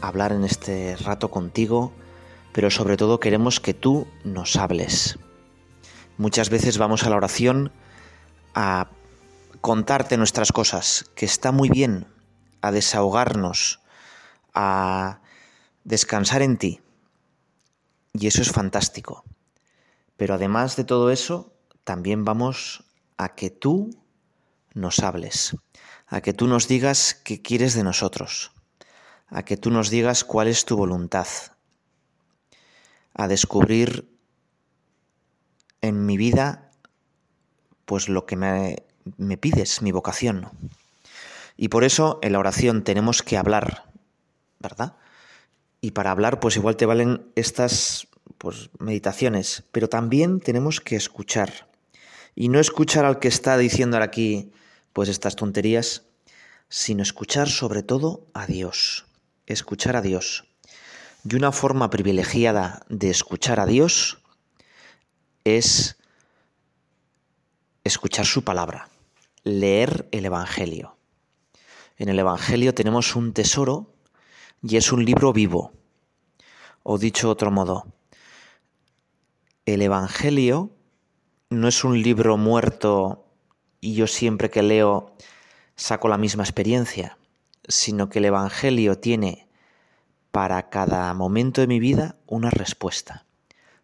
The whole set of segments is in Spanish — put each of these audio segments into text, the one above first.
hablar en este rato contigo, pero sobre todo queremos que tú nos hables. Muchas veces vamos a la oración a contarte nuestras cosas, que está muy bien, a desahogarnos, a descansar en ti. Y eso es fantástico. Pero además de todo eso, también vamos a que tú nos hables, a que tú nos digas qué quieres de nosotros, a que tú nos digas cuál es tu voluntad, a descubrir en mi vida pues lo que me, me pides, mi vocación. Y por eso en la oración tenemos que hablar, ¿verdad? Y para hablar pues igual te valen estas pues meditaciones, pero también tenemos que escuchar. Y no escuchar al que está diciendo aquí pues estas tonterías, sino escuchar sobre todo a Dios escuchar a Dios. Y una forma privilegiada de escuchar a Dios es escuchar su palabra, leer el Evangelio. En el Evangelio tenemos un tesoro y es un libro vivo. O dicho de otro modo, el Evangelio no es un libro muerto y yo siempre que leo saco la misma experiencia sino que el Evangelio tiene para cada momento de mi vida una respuesta.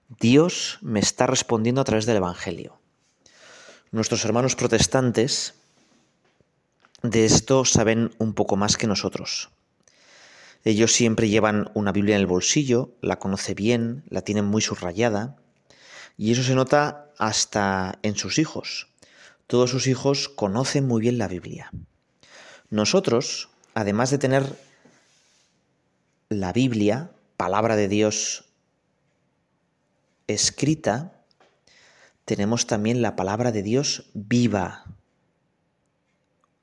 Dios me está respondiendo a través del Evangelio. Nuestros hermanos protestantes de esto saben un poco más que nosotros. Ellos siempre llevan una Biblia en el bolsillo, la conoce bien, la tienen muy subrayada, y eso se nota hasta en sus hijos. Todos sus hijos conocen muy bien la Biblia. Nosotros, además de tener la Biblia, palabra de Dios escrita, tenemos también la palabra de Dios viva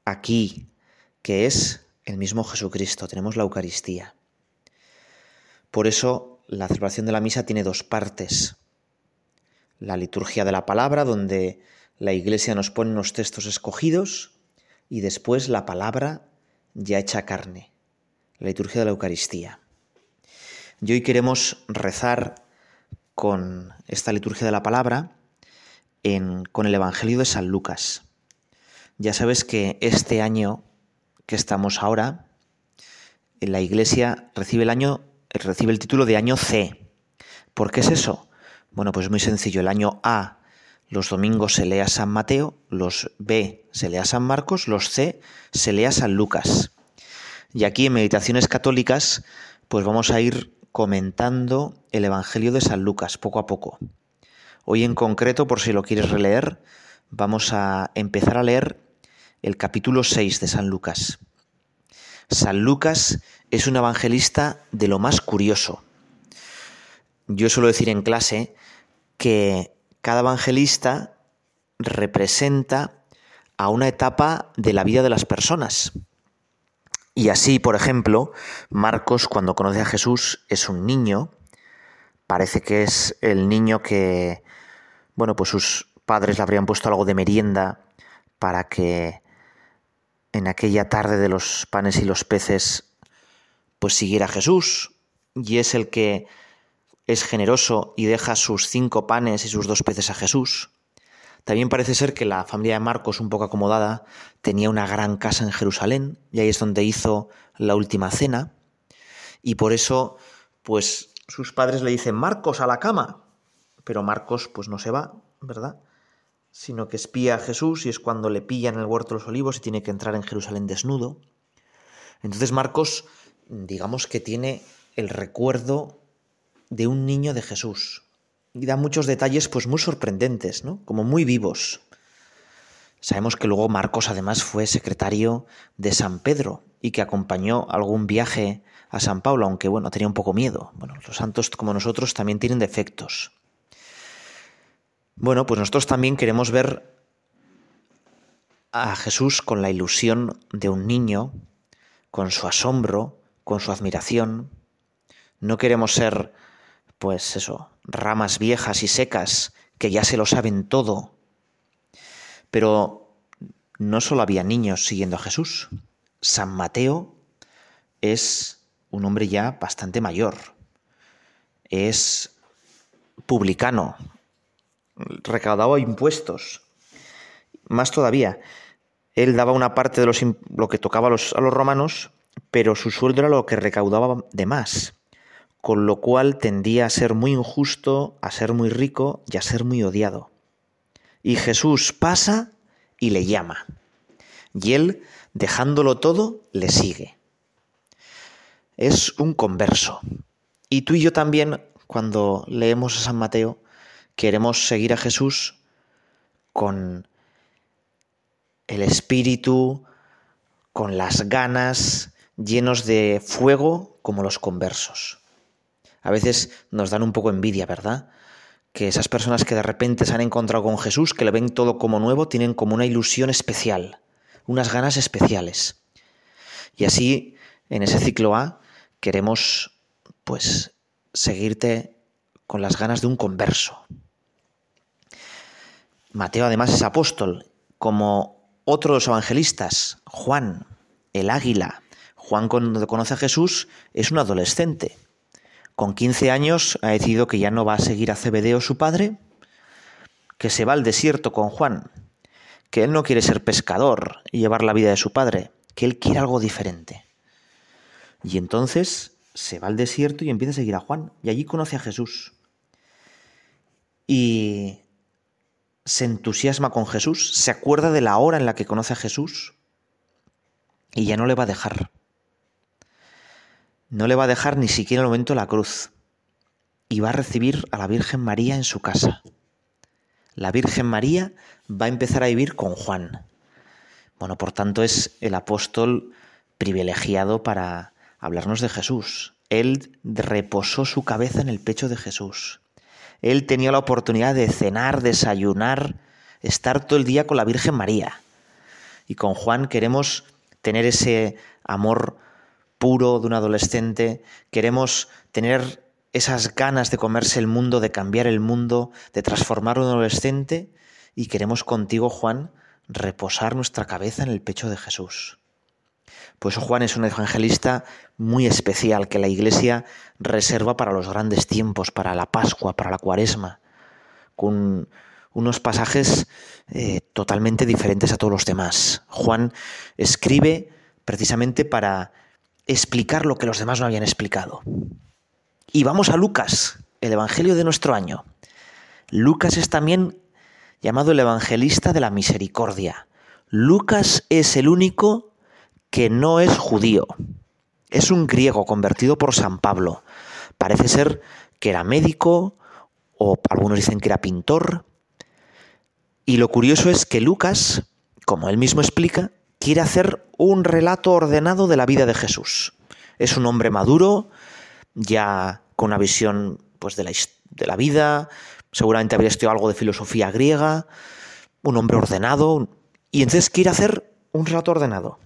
aquí, que es el mismo Jesucristo. Tenemos la Eucaristía. Por eso la celebración de la misa tiene dos partes. La liturgia de la palabra, donde la Iglesia nos pone unos textos escogidos, y después la palabra ya hecha carne, la liturgia de la Eucaristía. Y hoy queremos rezar con esta liturgia de la palabra con el Evangelio de San Lucas. Ya sabes que este año que estamos ahora, en la Iglesia recibe el año, recibe el título de año C. ¿Por qué es eso? Bueno, pues muy sencillo. El año A los domingos se lea San Mateo, los B se lea San Marcos, los C se lea San Lucas. Y aquí en Meditaciones Católicas, pues vamos a ir comentando el Evangelio de San Lucas poco a poco. Hoy en concreto, por si lo quieres releer, vamos a empezar a leer el capítulo 6 de San Lucas. San Lucas es un evangelista de lo más curioso. Yo suelo decir en clase que cada evangelista representa a una etapa de la vida de las personas. Y así, por ejemplo, Marcos cuando conoce a Jesús es un niño, parece que es el niño que, bueno, pues sus padres le habrían puesto algo de merienda para que en aquella tarde de los panes y los peces, pues siguiera a Jesús. Y es el que es generoso y deja sus cinco panes y sus dos peces a Jesús. También parece ser que la familia de Marcos, un poco acomodada, tenía una gran casa en Jerusalén y ahí es donde hizo la última cena. Y por eso, pues sus padres le dicen, Marcos, a la cama. Pero Marcos, pues no se va, ¿verdad? Sino que espía a Jesús y es cuando le pillan el huerto de los olivos y tiene que entrar en Jerusalén desnudo. Entonces Marcos, digamos que tiene el recuerdo de un niño de Jesús. Y da muchos detalles pues muy sorprendentes, ¿no? Como muy vivos. Sabemos que luego Marcos además fue secretario de San Pedro y que acompañó algún viaje a San Pablo, aunque bueno, tenía un poco miedo. Bueno, los santos como nosotros también tienen defectos. Bueno, pues nosotros también queremos ver a Jesús con la ilusión de un niño, con su asombro, con su admiración. No queremos ser, pues eso, ramas viejas y secas que ya se lo saben todo pero no solo había niños siguiendo a Jesús. San Mateo es un hombre ya bastante mayor. Es publicano. Recaudaba impuestos. Más todavía, él daba una parte de los, lo que tocaba a los, a los romanos, pero su sueldo era lo que recaudaba de más, con lo cual tendía a ser muy injusto, a ser muy rico y a ser muy odiado. Y Jesús pasa y le llama. Y él, dejándolo todo, le sigue. Es un converso. Y tú y yo también, cuando leemos a San Mateo, queremos seguir a Jesús con el espíritu, con las ganas, llenos de fuego como los conversos. A veces nos dan un poco envidia, ¿verdad? que esas personas que de repente se han encontrado con Jesús, que le ven todo como nuevo, tienen como una ilusión especial, unas ganas especiales. Y así, en ese ciclo A, queremos, pues, seguirte con las ganas de un converso. Mateo además es apóstol, como otros evangelistas, Juan, el águila. Juan cuando conoce a Jesús es un adolescente, con 15 años ha decidido que ya no va a seguir a Cebedeo su padre, que se va al desierto con Juan, que él no quiere ser pescador y llevar la vida de su padre, que él quiere algo diferente. Y entonces se va al desierto y empieza a seguir a Juan, y allí conoce a Jesús. Y se entusiasma con Jesús, se acuerda de la hora en la que conoce a Jesús, y ya no le va a dejar no le va a dejar ni siquiera el momento la cruz y va a recibir a la Virgen María en su casa. La Virgen María va a empezar a vivir con Juan. Bueno, por tanto es el apóstol privilegiado para hablarnos de Jesús. Él reposó su cabeza en el pecho de Jesús. Él tenía la oportunidad de cenar, desayunar, estar todo el día con la Virgen María. Y con Juan queremos tener ese amor puro de un adolescente, queremos tener esas ganas de comerse el mundo, de cambiar el mundo, de transformar un adolescente, y queremos contigo, Juan, reposar nuestra cabeza en el pecho de Jesús. Pues Juan es un evangelista muy especial que la Iglesia reserva para los grandes tiempos, para la Pascua, para la Cuaresma, con unos pasajes eh, totalmente diferentes a todos los demás. Juan escribe precisamente para explicar lo que los demás no habían explicado. Y vamos a Lucas, el Evangelio de nuestro año. Lucas es también llamado el Evangelista de la Misericordia. Lucas es el único que no es judío. Es un griego convertido por San Pablo. Parece ser que era médico o algunos dicen que era pintor. Y lo curioso es que Lucas, como él mismo explica, quiere hacer un relato ordenado de la vida de Jesús. Es un hombre maduro, ya con una visión pues, de, la, de la vida, seguramente habría estudiado algo de filosofía griega, un hombre ordenado, y entonces quiere hacer un relato ordenado.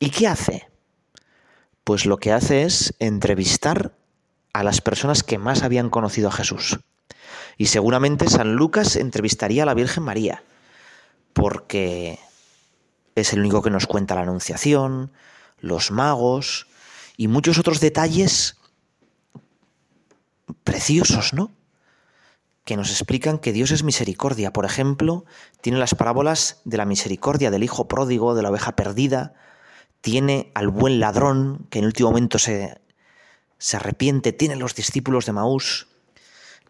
¿Y qué hace? Pues lo que hace es entrevistar a las personas que más habían conocido a Jesús. Y seguramente San Lucas entrevistaría a la Virgen María, porque es el único que nos cuenta la Anunciación, los magos y muchos otros detalles preciosos, ¿no? Que nos explican que Dios es misericordia. Por ejemplo, tiene las parábolas de la misericordia del hijo pródigo, de la oveja perdida, tiene al buen ladrón que en último momento se, se arrepiente, tiene los discípulos de Maús.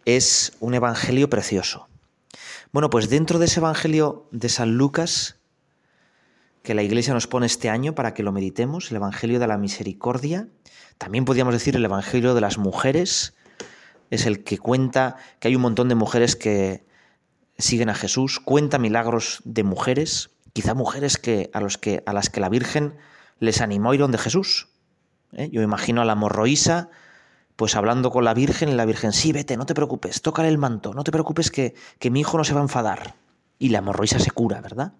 Es un evangelio precioso. Bueno, pues dentro de ese evangelio de San Lucas que la Iglesia nos pone este año para que lo meditemos, el Evangelio de la Misericordia. También podríamos decir el Evangelio de las mujeres. Es el que cuenta que hay un montón de mujeres que siguen a Jesús, cuenta milagros de mujeres quizá mujeres que, a, las que la Virgen les animó a ir donde Jesús. ¿eh? Yo imagino a la morroísa pues hablando con la Virgen y la Virgen, sí, vete, no te preocupes, tócale el manto, no te preocupes que, que mi hijo no se va a enfadar. Y la morroísa se cura, ¿verdad?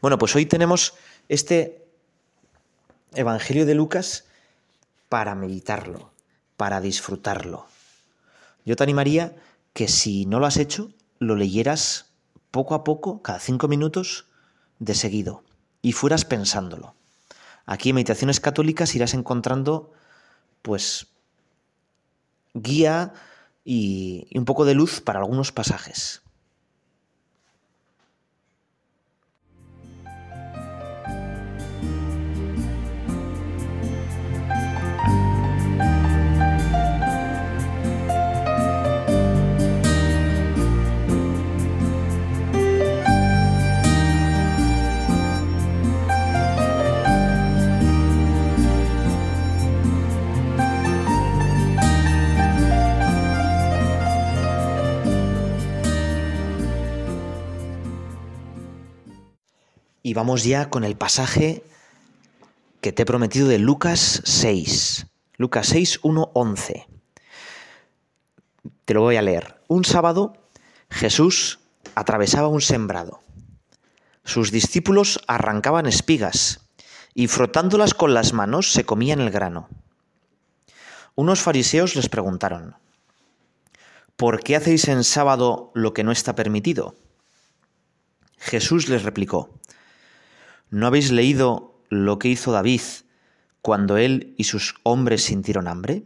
Bueno, pues hoy tenemos este Evangelio de Lucas para meditarlo, para disfrutarlo. Yo te animaría que si no lo has hecho, lo leyeras poco a poco, cada cinco minutos, de seguido, y fueras pensándolo. Aquí en Meditaciones Católicas irás encontrando, pues, guía y, un poco de luz para algunos pasajes. Y vamos ya con el pasaje que te he prometido de Lucas 6. Lucas 6, 1, 11. Te lo voy a leer. Un sábado Jesús atravesaba un sembrado. Sus discípulos arrancaban espigas y frotándolas con las manos se comían el grano. Unos fariseos les preguntaron, ¿por qué hacéis en sábado lo que no está permitido? Jesús les replicó, ¿No habéis leído lo que hizo David cuando él y sus hombres sintieron hambre?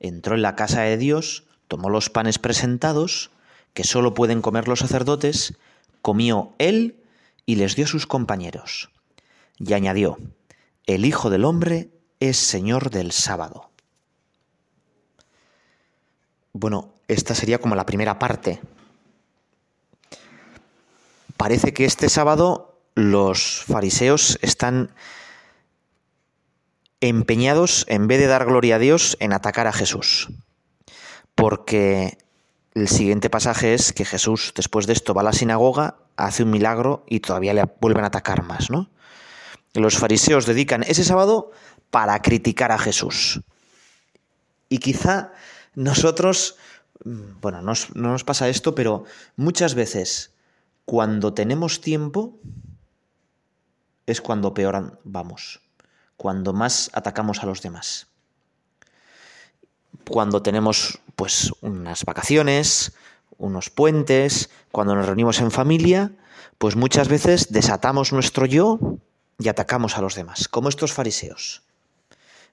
Entró en la casa de Dios, tomó los panes presentados, que sólo pueden comer los sacerdotes, comió él y les dio sus compañeros. Y añadió, el Hijo del Hombre es Señor del sábado. Bueno, esta sería como la primera parte. Parece que este sábado los fariseos están empeñados, en vez de dar gloria a Dios, en atacar a Jesús. Porque el siguiente pasaje es que Jesús, después de esto, va a la sinagoga, hace un milagro y todavía le vuelven a atacar más, ¿no? Los fariseos dedican ese sábado para criticar a Jesús. Y quizá nosotros, bueno, no nos pasa esto, pero muchas veces cuando tenemos tiempo, es cuando peor vamos, cuando más atacamos a los demás. Cuando tenemos pues unas vacaciones, unos puentes, cuando nos reunimos en familia, pues muchas veces desatamos nuestro yo y atacamos a los demás, como estos fariseos.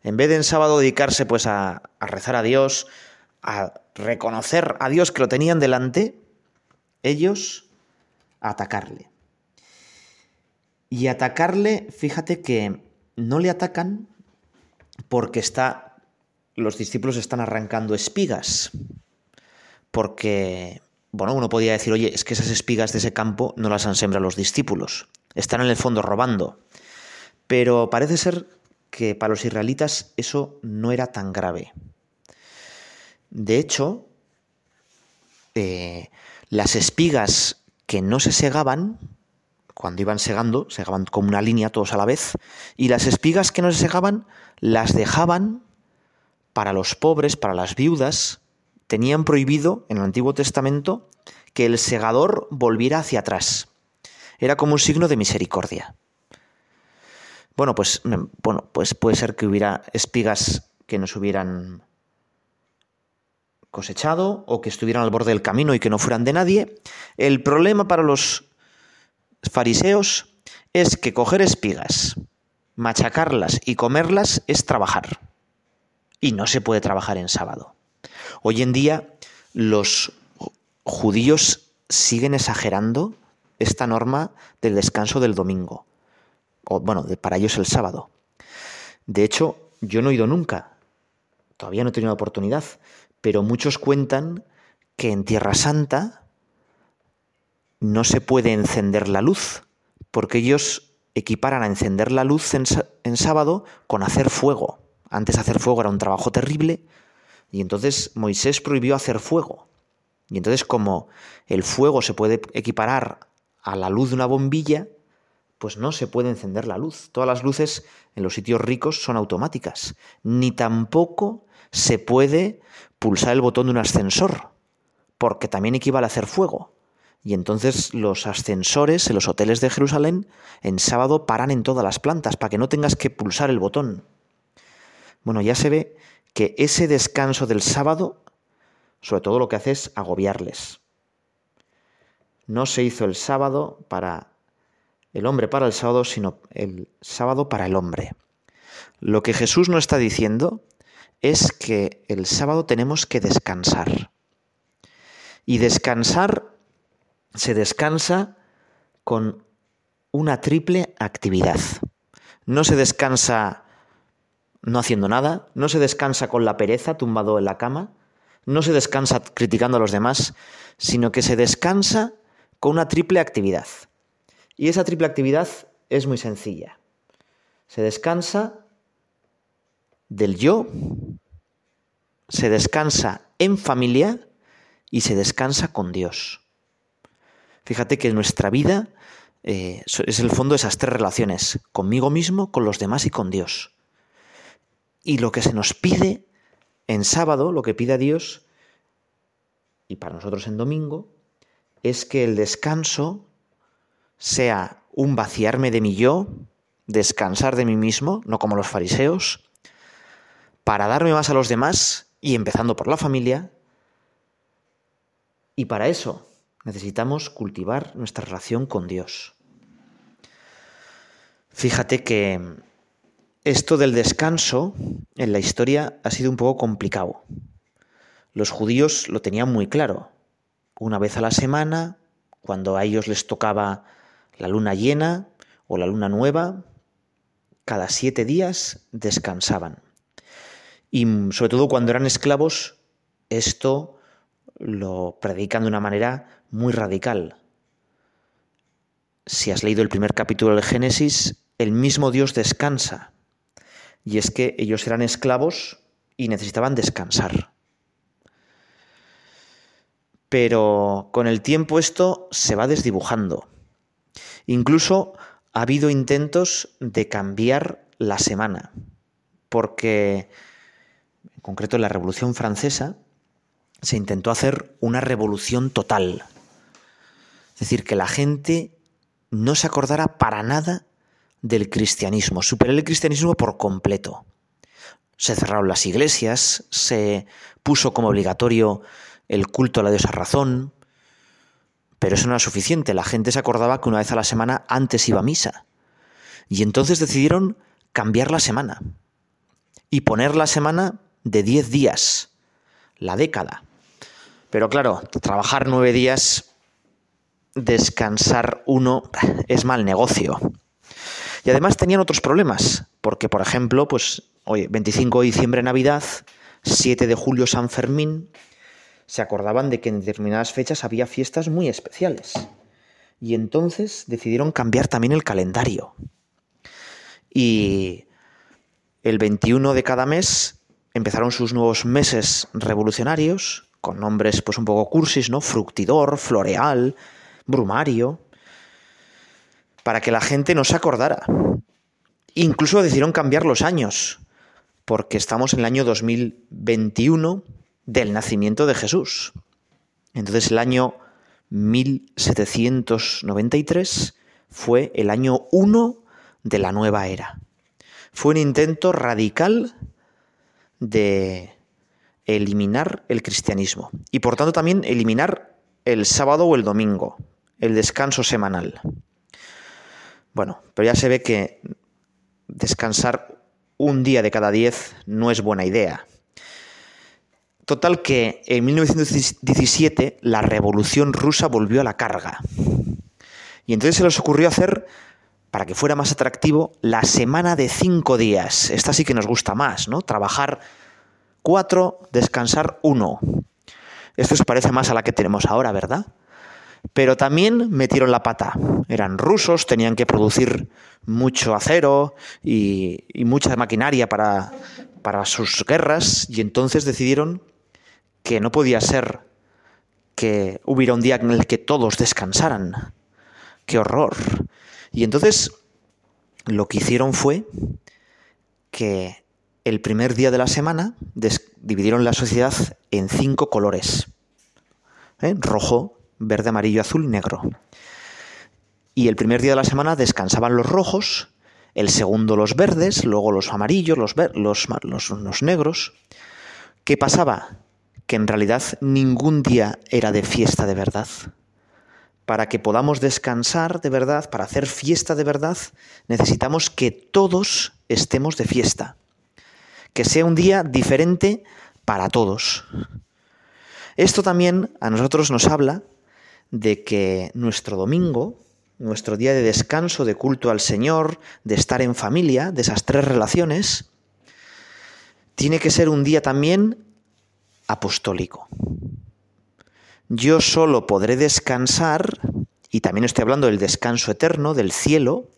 En vez de en sábado dedicarse pues a, rezar a Dios, a reconocer a Dios que lo tenían delante, ellos atacarle. Y atacarle, fíjate que no le atacan porque está, los discípulos están arrancando espigas. Porque, bueno, uno podía decir, oye, es que esas espigas de ese campo no las han sembrado los discípulos. Están en el fondo robando. Pero parece ser que para los israelitas eso no era tan grave. De hecho, eh, las espigas que no se segaban cuando iban segando, segaban como una línea todos a la vez, y las espigas que no se segaban las dejaban para los pobres, para las viudas, tenían prohibido en el Antiguo Testamento que el segador volviera hacia atrás. Era como un signo de misericordia. Bueno, pues, bueno, pues puede ser que hubiera espigas que no se hubieran cosechado o que estuvieran al borde del camino y que no fueran de nadie. El problema para los fariseos es que coger espigas, machacarlas y comerlas es trabajar. Y no se puede trabajar en sábado. Hoy en día los judíos siguen exagerando esta norma del descanso del domingo. O, bueno, para ellos el sábado. De hecho, yo no he ido nunca. Todavía no he tenido oportunidad. Pero muchos cuentan que en Tierra Santa no se puede encender la luz, porque ellos equiparan a encender la luz en, sábado con hacer fuego. Antes hacer fuego era un trabajo terrible, y entonces Moisés prohibió hacer fuego. Y entonces como el fuego se puede equiparar a la luz de una bombilla, pues no se puede encender la luz. Todas las luces en los sitios ricos son automáticas. Ni tampoco se puede pulsar el botón de un ascensor, porque también equivale a hacer fuego. Y entonces los ascensores en los hoteles de Jerusalén en sábado paran en todas las plantas para que no tengas que pulsar el botón. Bueno, ya se ve que ese descanso del sábado, sobre todo lo que hace es agobiarles. No se hizo el sábado para el hombre para el sábado, sino el sábado para el hombre. Lo que Jesús no está diciendo es que el sábado tenemos que descansar. Y descansar se descansa con una triple actividad. No se descansa no haciendo nada, no se descansa con la pereza tumbado en la cama, no se descansa criticando a los demás, sino que se descansa con una triple actividad. Y esa triple actividad es muy sencilla. Se descansa del yo, se descansa en familia y se descansa con Dios. Fíjate que nuestra vida eh, es el fondo de esas tres relaciones, conmigo mismo, con los demás y con Dios. Y lo que se nos pide en sábado, lo que pide a Dios, y para nosotros en domingo, es que el descanso sea un vaciarme de mi yo, descansar de mí mismo, no como los fariseos, para darme más a los demás y empezando por la familia. Y para eso necesitamos cultivar nuestra relación con Dios. Fíjate que esto del descanso en la historia ha sido un poco complicado. Los judíos lo tenían muy claro. Una vez a la semana, cuando a ellos les tocaba la luna llena o la luna nueva, cada siete días descansaban. Y sobre todo cuando eran esclavos, esto lo predican de una manera muy radical. Si has leído el primer capítulo del Génesis, el mismo Dios descansa. Y es que ellos eran esclavos y necesitaban descansar. Pero con el tiempo esto se va desdibujando. Incluso ha habido intentos de cambiar la semana, porque en concreto en la Revolución Francesa se intentó hacer una revolución total. Es decir, que la gente no se acordara para nada del cristianismo, superar el cristianismo por completo. Se cerraron las iglesias, se puso como obligatorio el culto a la diosa razón, pero eso no era suficiente. La gente se acordaba que una vez a la semana antes iba a misa. Y entonces decidieron cambiar la semana y poner la semana de 10 días, la década. Pero claro, trabajar nueve días, descansar uno, es mal negocio. Y además tenían otros problemas, porque por ejemplo, pues, oye, 25 de diciembre Navidad, 7 de julio San Fermín, se acordaban de que en determinadas fechas había fiestas muy especiales. Y entonces decidieron cambiar también el calendario. Y el 21 de cada mes empezaron sus nuevos meses revolucionarios, con nombres pues un poco cursis, ¿no? Fructidor, Floreal, Brumario, para que la gente no se acordara. Incluso decidieron cambiar los años, porque estamos en el año 2021 del nacimiento de Jesús. Entonces el año 1793 fue el año 1 de la nueva era. Fue un intento radical de eliminar el cristianismo y por tanto también eliminar el sábado o el domingo, el descanso semanal. Bueno, pero ya se ve que descansar un día de cada diez no es buena idea. Total que en 1917 la revolución rusa volvió a la carga. Y entonces se les ocurrió hacer, para que fuera más atractivo, la semana de cinco días. Esta sí que nos gusta más, ¿no? Trabajar cuatro, descansar uno. Esto se parece más a la que tenemos ahora, ¿verdad? Pero también metieron la pata. Eran rusos, tenían que producir mucho acero y, y mucha maquinaria para, para sus guerras, y entonces decidieron que no podía ser que hubiera un día en el que todos descansaran. ¡Qué horror! Y entonces lo que hicieron fue que el primer día de la semana dividieron la sociedad en cinco colores. ¿eh? Rojo, verde, amarillo, azul, negro. Y el primer día de la semana descansaban los rojos, el segundo los verdes, luego los amarillos, los, los, los negros. ¿Qué pasaba? Que en realidad ningún día era de fiesta de verdad. Para que podamos descansar de verdad, para hacer fiesta de verdad, necesitamos que todos estemos de fiesta. Que sea un día diferente para todos. Esto también a nosotros nos habla de que nuestro domingo, nuestro día de descanso, de culto al Señor, de estar en familia, de esas tres relaciones, tiene que ser un día también apostólico. Yo solo podré descansar, y también estoy hablando del descanso eterno, del cielo,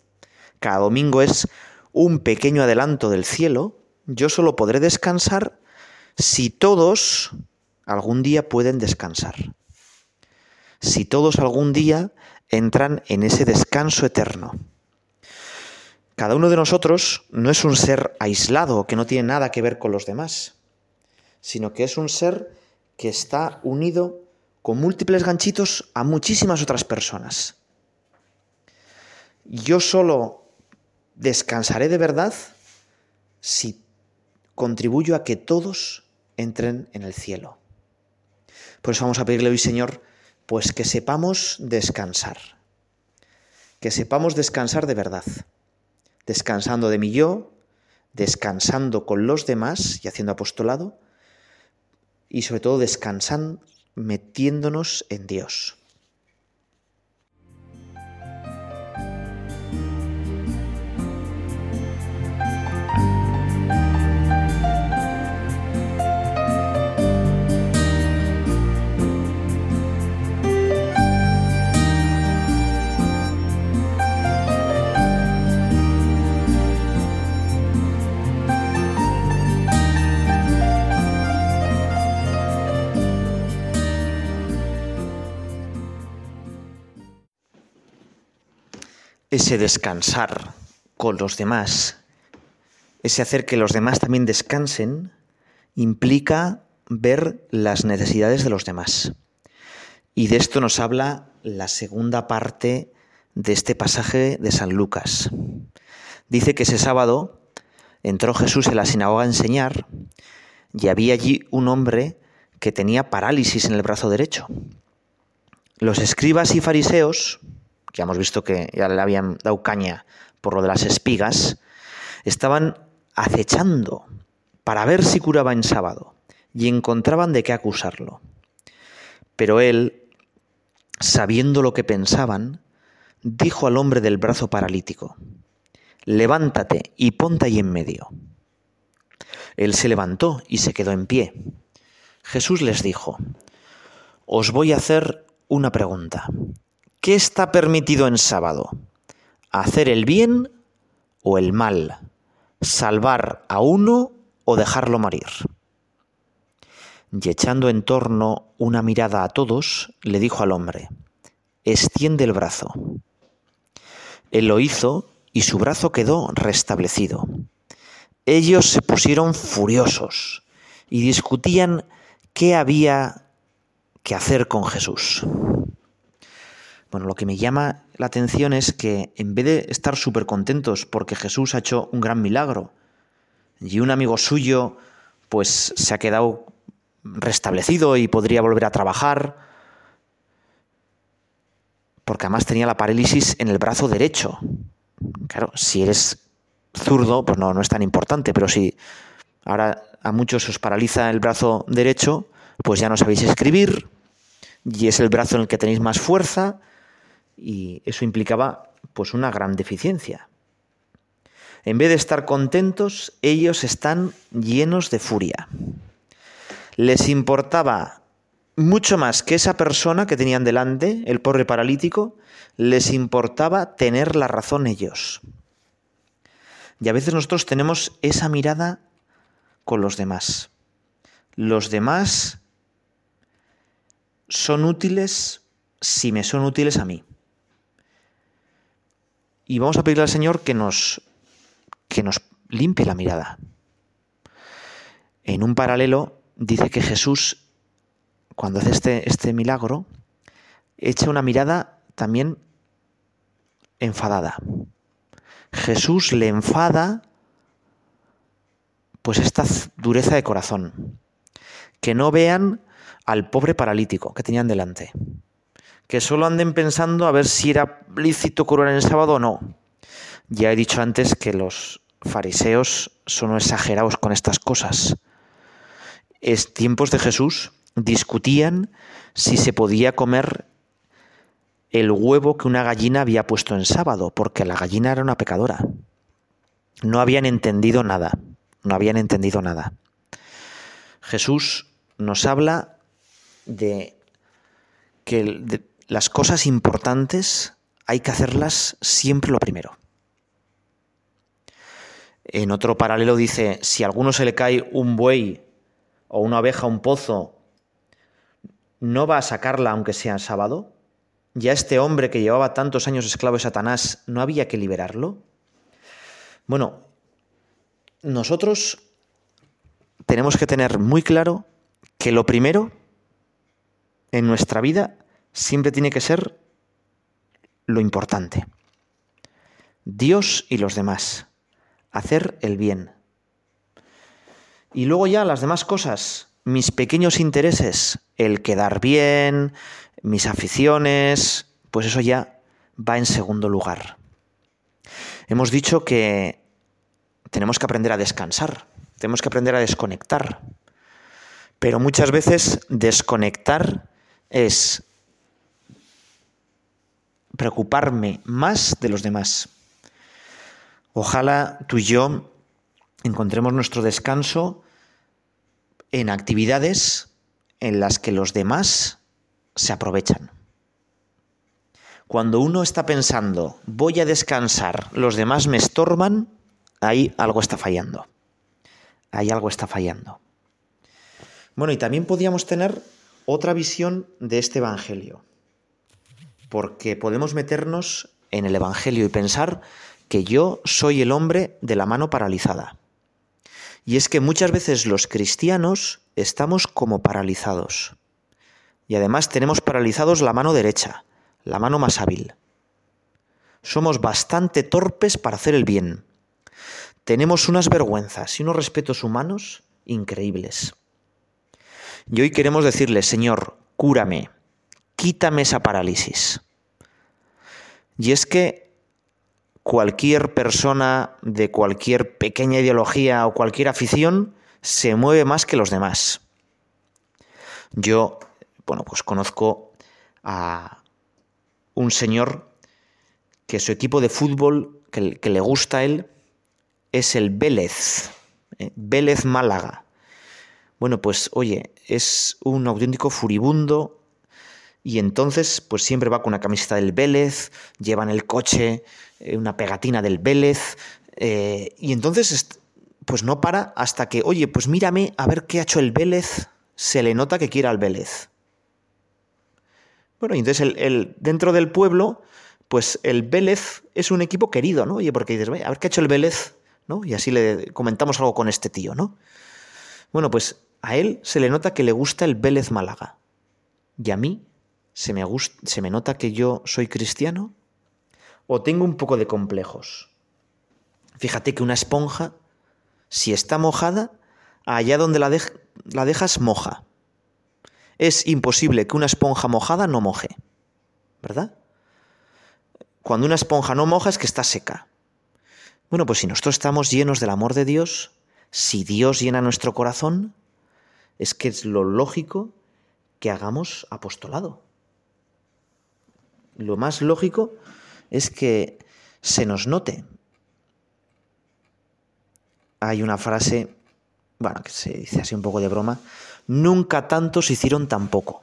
cada domingo es un pequeño adelanto del cielo, yo solo podré descansar si todos algún día pueden descansar. Si todos algún día entran en ese descanso eterno. Cada uno de nosotros no es un ser aislado que no tiene nada que ver con los demás, sino que es un ser que está unido con múltiples ganchitos a muchísimas otras personas. Yo solo descansaré de verdad si contribuyo a que todos entren en el cielo. Por eso vamos a pedirle hoy, Señor, pues que sepamos descansar, que sepamos descansar de verdad, descansando de mi yo, descansando con los demás y haciendo apostolado, y sobre todo descansando, metiéndonos en Dios. Ese descansar con los demás, ese hacer que los demás también descansen, implica ver las necesidades de los demás. Y de esto nos habla la segunda parte de este pasaje de San Lucas. Dice que ese sábado entró Jesús en la sinagoga a enseñar y había allí un hombre que tenía parálisis en el brazo derecho. Los escribas y fariseos ya hemos visto que ya le habían dado caña por lo de las espigas, estaban acechando para ver si curaba en sábado y encontraban de qué acusarlo. Pero él, sabiendo lo que pensaban, dijo al hombre del brazo paralítico, levántate y ponte ahí en medio. Él se levantó y se quedó en pie. Jesús les dijo, os voy a hacer una pregunta. ¿Qué está permitido en sábado? ¿Hacer el bien o el mal? ¿Salvar a uno o dejarlo morir? Y echando en torno una mirada a todos, le dijo al hombre, extiende el brazo. Él lo hizo y su brazo quedó restablecido. Ellos se pusieron furiosos y discutían qué había que hacer con Jesús. Bueno, lo que me llama la atención es que en vez de estar súper contentos porque Jesús ha hecho un gran milagro y un amigo suyo pues se ha quedado restablecido y podría volver a trabajar, porque además tenía la parálisis en el brazo derecho. Claro, si eres zurdo, pues no, no es tan importante, pero si ahora a muchos os paraliza el brazo derecho, pues ya no sabéis escribir y es el brazo en el que tenéis más fuerza y eso implicaba pues una gran deficiencia. En vez de estar contentos, ellos están llenos de furia. Les importaba mucho más que esa persona que tenían delante, el pobre paralítico, les importaba tener la razón ellos. Y a veces nosotros tenemos esa mirada con los demás. Los demás son útiles si me son útiles a mí. Y vamos a pedirle al Señor que nos, que nos limpie la mirada. En un paralelo dice que Jesús, cuando hace este, este milagro, echa una mirada también enfadada. Jesús le enfada pues esta dureza de corazón. Que no vean al pobre paralítico que tenían delante. Que solo anden pensando a ver si era lícito curar en el sábado o no. Ya he dicho antes que los fariseos son exagerados con estas cosas. Es tiempos de Jesús discutían si se podía comer el huevo que una gallina había puesto en sábado, porque la gallina era una pecadora. No habían entendido nada, no habían entendido nada. Jesús nos habla de que las cosas importantes hay que hacerlas siempre lo primero. En otro paralelo dice, si a alguno se le cae un buey o una oveja un pozo, ¿no va a sacarla aunque sea sábado? ¿Ya este hombre que llevaba tantos años esclavo de Satanás no había que liberarlo? Bueno, nosotros tenemos que tener muy claro que lo primero en nuestra vida siempre tiene que ser lo importante. Dios y los demás. Hacer el bien. Y luego ya las demás cosas, mis pequeños intereses, el quedar bien, mis aficiones, pues eso ya va en segundo lugar. Hemos dicho que tenemos que aprender a descansar, tenemos que aprender a desconectar, pero muchas veces desconectar es preocuparme más de los demás. Ojalá tú y yo encontremos nuestro descanso en actividades en las que los demás se aprovechan. Cuando uno está pensando, voy a descansar, los demás me estorban, ahí algo está fallando. Ahí algo está fallando. Bueno, y también podríamos tener otra visión de este Evangelio, porque podemos meternos en el Evangelio y pensar que yo soy el hombre de la mano paralizada. Y es que muchas veces los cristianos estamos como paralizados. Y además tenemos paralizados la mano derecha, la mano más hábil. Somos bastante torpes para hacer el bien. Tenemos unas vergüenzas y unos respetos humanos increíbles. Y hoy queremos decirle, Señor, cúrame, quítame esa parálisis. Y es que cualquier persona de cualquier pequeña ideología o cualquier afición se mueve más que los demás. Yo bueno, pues conozco a un señor que su equipo de fútbol que, le gusta a él es el Vélez, ¿eh? Vélez Málaga. Bueno, pues oye, es un auténtico furibundo y entonces pues siempre va con una camiseta del Vélez, lleva en el coche eh, una pegatina del Vélez eh, y entonces pues no para hasta que, oye, pues mírame a ver qué ha hecho el Vélez, se le nota que quiere al Vélez. Bueno, y entonces el, dentro del pueblo, pues el Vélez es un equipo querido, ¿no? Oye, porque dices, a ver qué ha hecho el Vélez, ¿no? Y así le comentamos algo con este tío, ¿no? Bueno, pues a él se le nota que le gusta el Vélez Málaga. Y a mí se me, nota que yo soy cristiano o tengo un poco de complejos. Fíjate que una esponja, si está mojada, allá donde la dejas moja. Es imposible que una esponja mojada no moje, ¿verdad? Cuando una esponja no moja es que está seca. Bueno, pues si nosotros estamos llenos del amor de Dios, si Dios llena nuestro corazón, es que es lo lógico que hagamos apostolado. Lo más lógico es que se nos note. Hay una frase, bueno, que se dice así un poco de broma, Nunca tantos hicieron tan poco.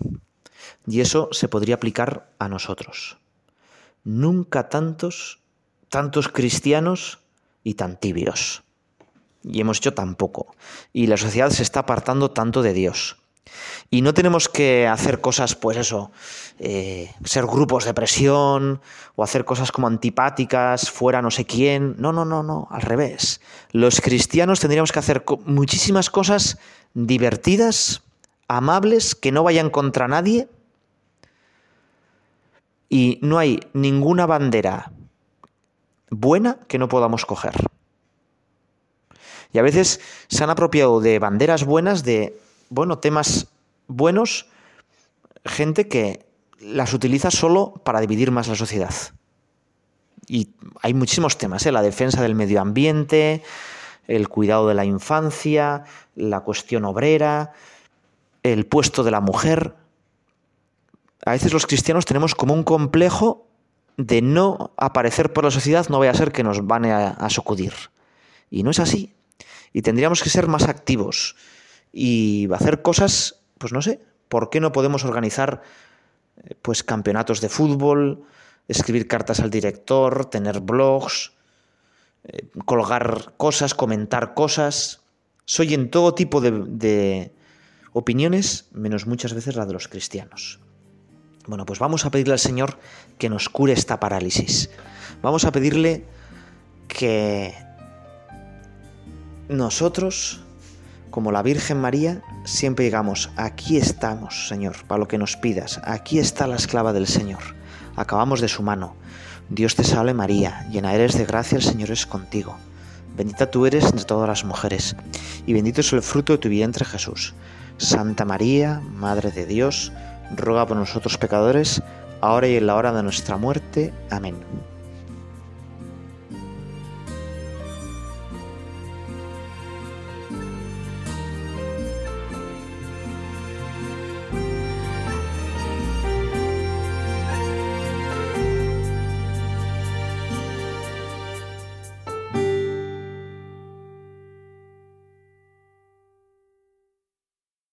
Y eso se podría aplicar a nosotros. Nunca tantos, tantos cristianos y tan tibios. Y hemos hecho tan poco. Y la sociedad se está apartando tanto de Dios. Y no tenemos que hacer cosas, pues eso, eh, ser grupos de presión o hacer cosas como antipáticas, fuera no sé quién. No, no, no, no, al revés. Los cristianos tendríamos que hacer muchísimas cosas divertidas, amables, que no vayan contra nadie. Y no hay ninguna bandera buena que no podamos coger. Y a veces se han apropiado de banderas buenas, de, bueno, temas buenos gente que las utiliza solo para dividir más la sociedad. Y hay muchísimos temas, ¿eh? la defensa del medio ambiente, el cuidado de la infancia, la cuestión obrera, el puesto de la mujer. A veces los cristianos tenemos como un complejo de no aparecer por la sociedad, no vaya a ser que nos van a, a sacudir. Y no es así. Y tendríamos que ser más activos y hacer cosas pues no sé, ¿por qué no podemos organizar eh, pues campeonatos de fútbol, escribir cartas al director, tener blogs, eh, colgar cosas, comentar cosas? Soy en todo tipo de, de opiniones, menos muchas veces la de los cristianos. Bueno, pues vamos a pedirle al Señor que nos cure esta parálisis. Vamos a pedirle que nosotros como la Virgen María, siempre digamos, aquí estamos, Señor, para lo que nos pidas, aquí está la esclava del Señor, acabamos de su mano. Dios te salve María, llena eres de gracia, el Señor es contigo. Bendita tú eres entre todas las mujeres, y bendito es el fruto de tu vientre Jesús. Santa María, Madre de Dios, ruega por nosotros pecadores, ahora y en la hora de nuestra muerte. Amén.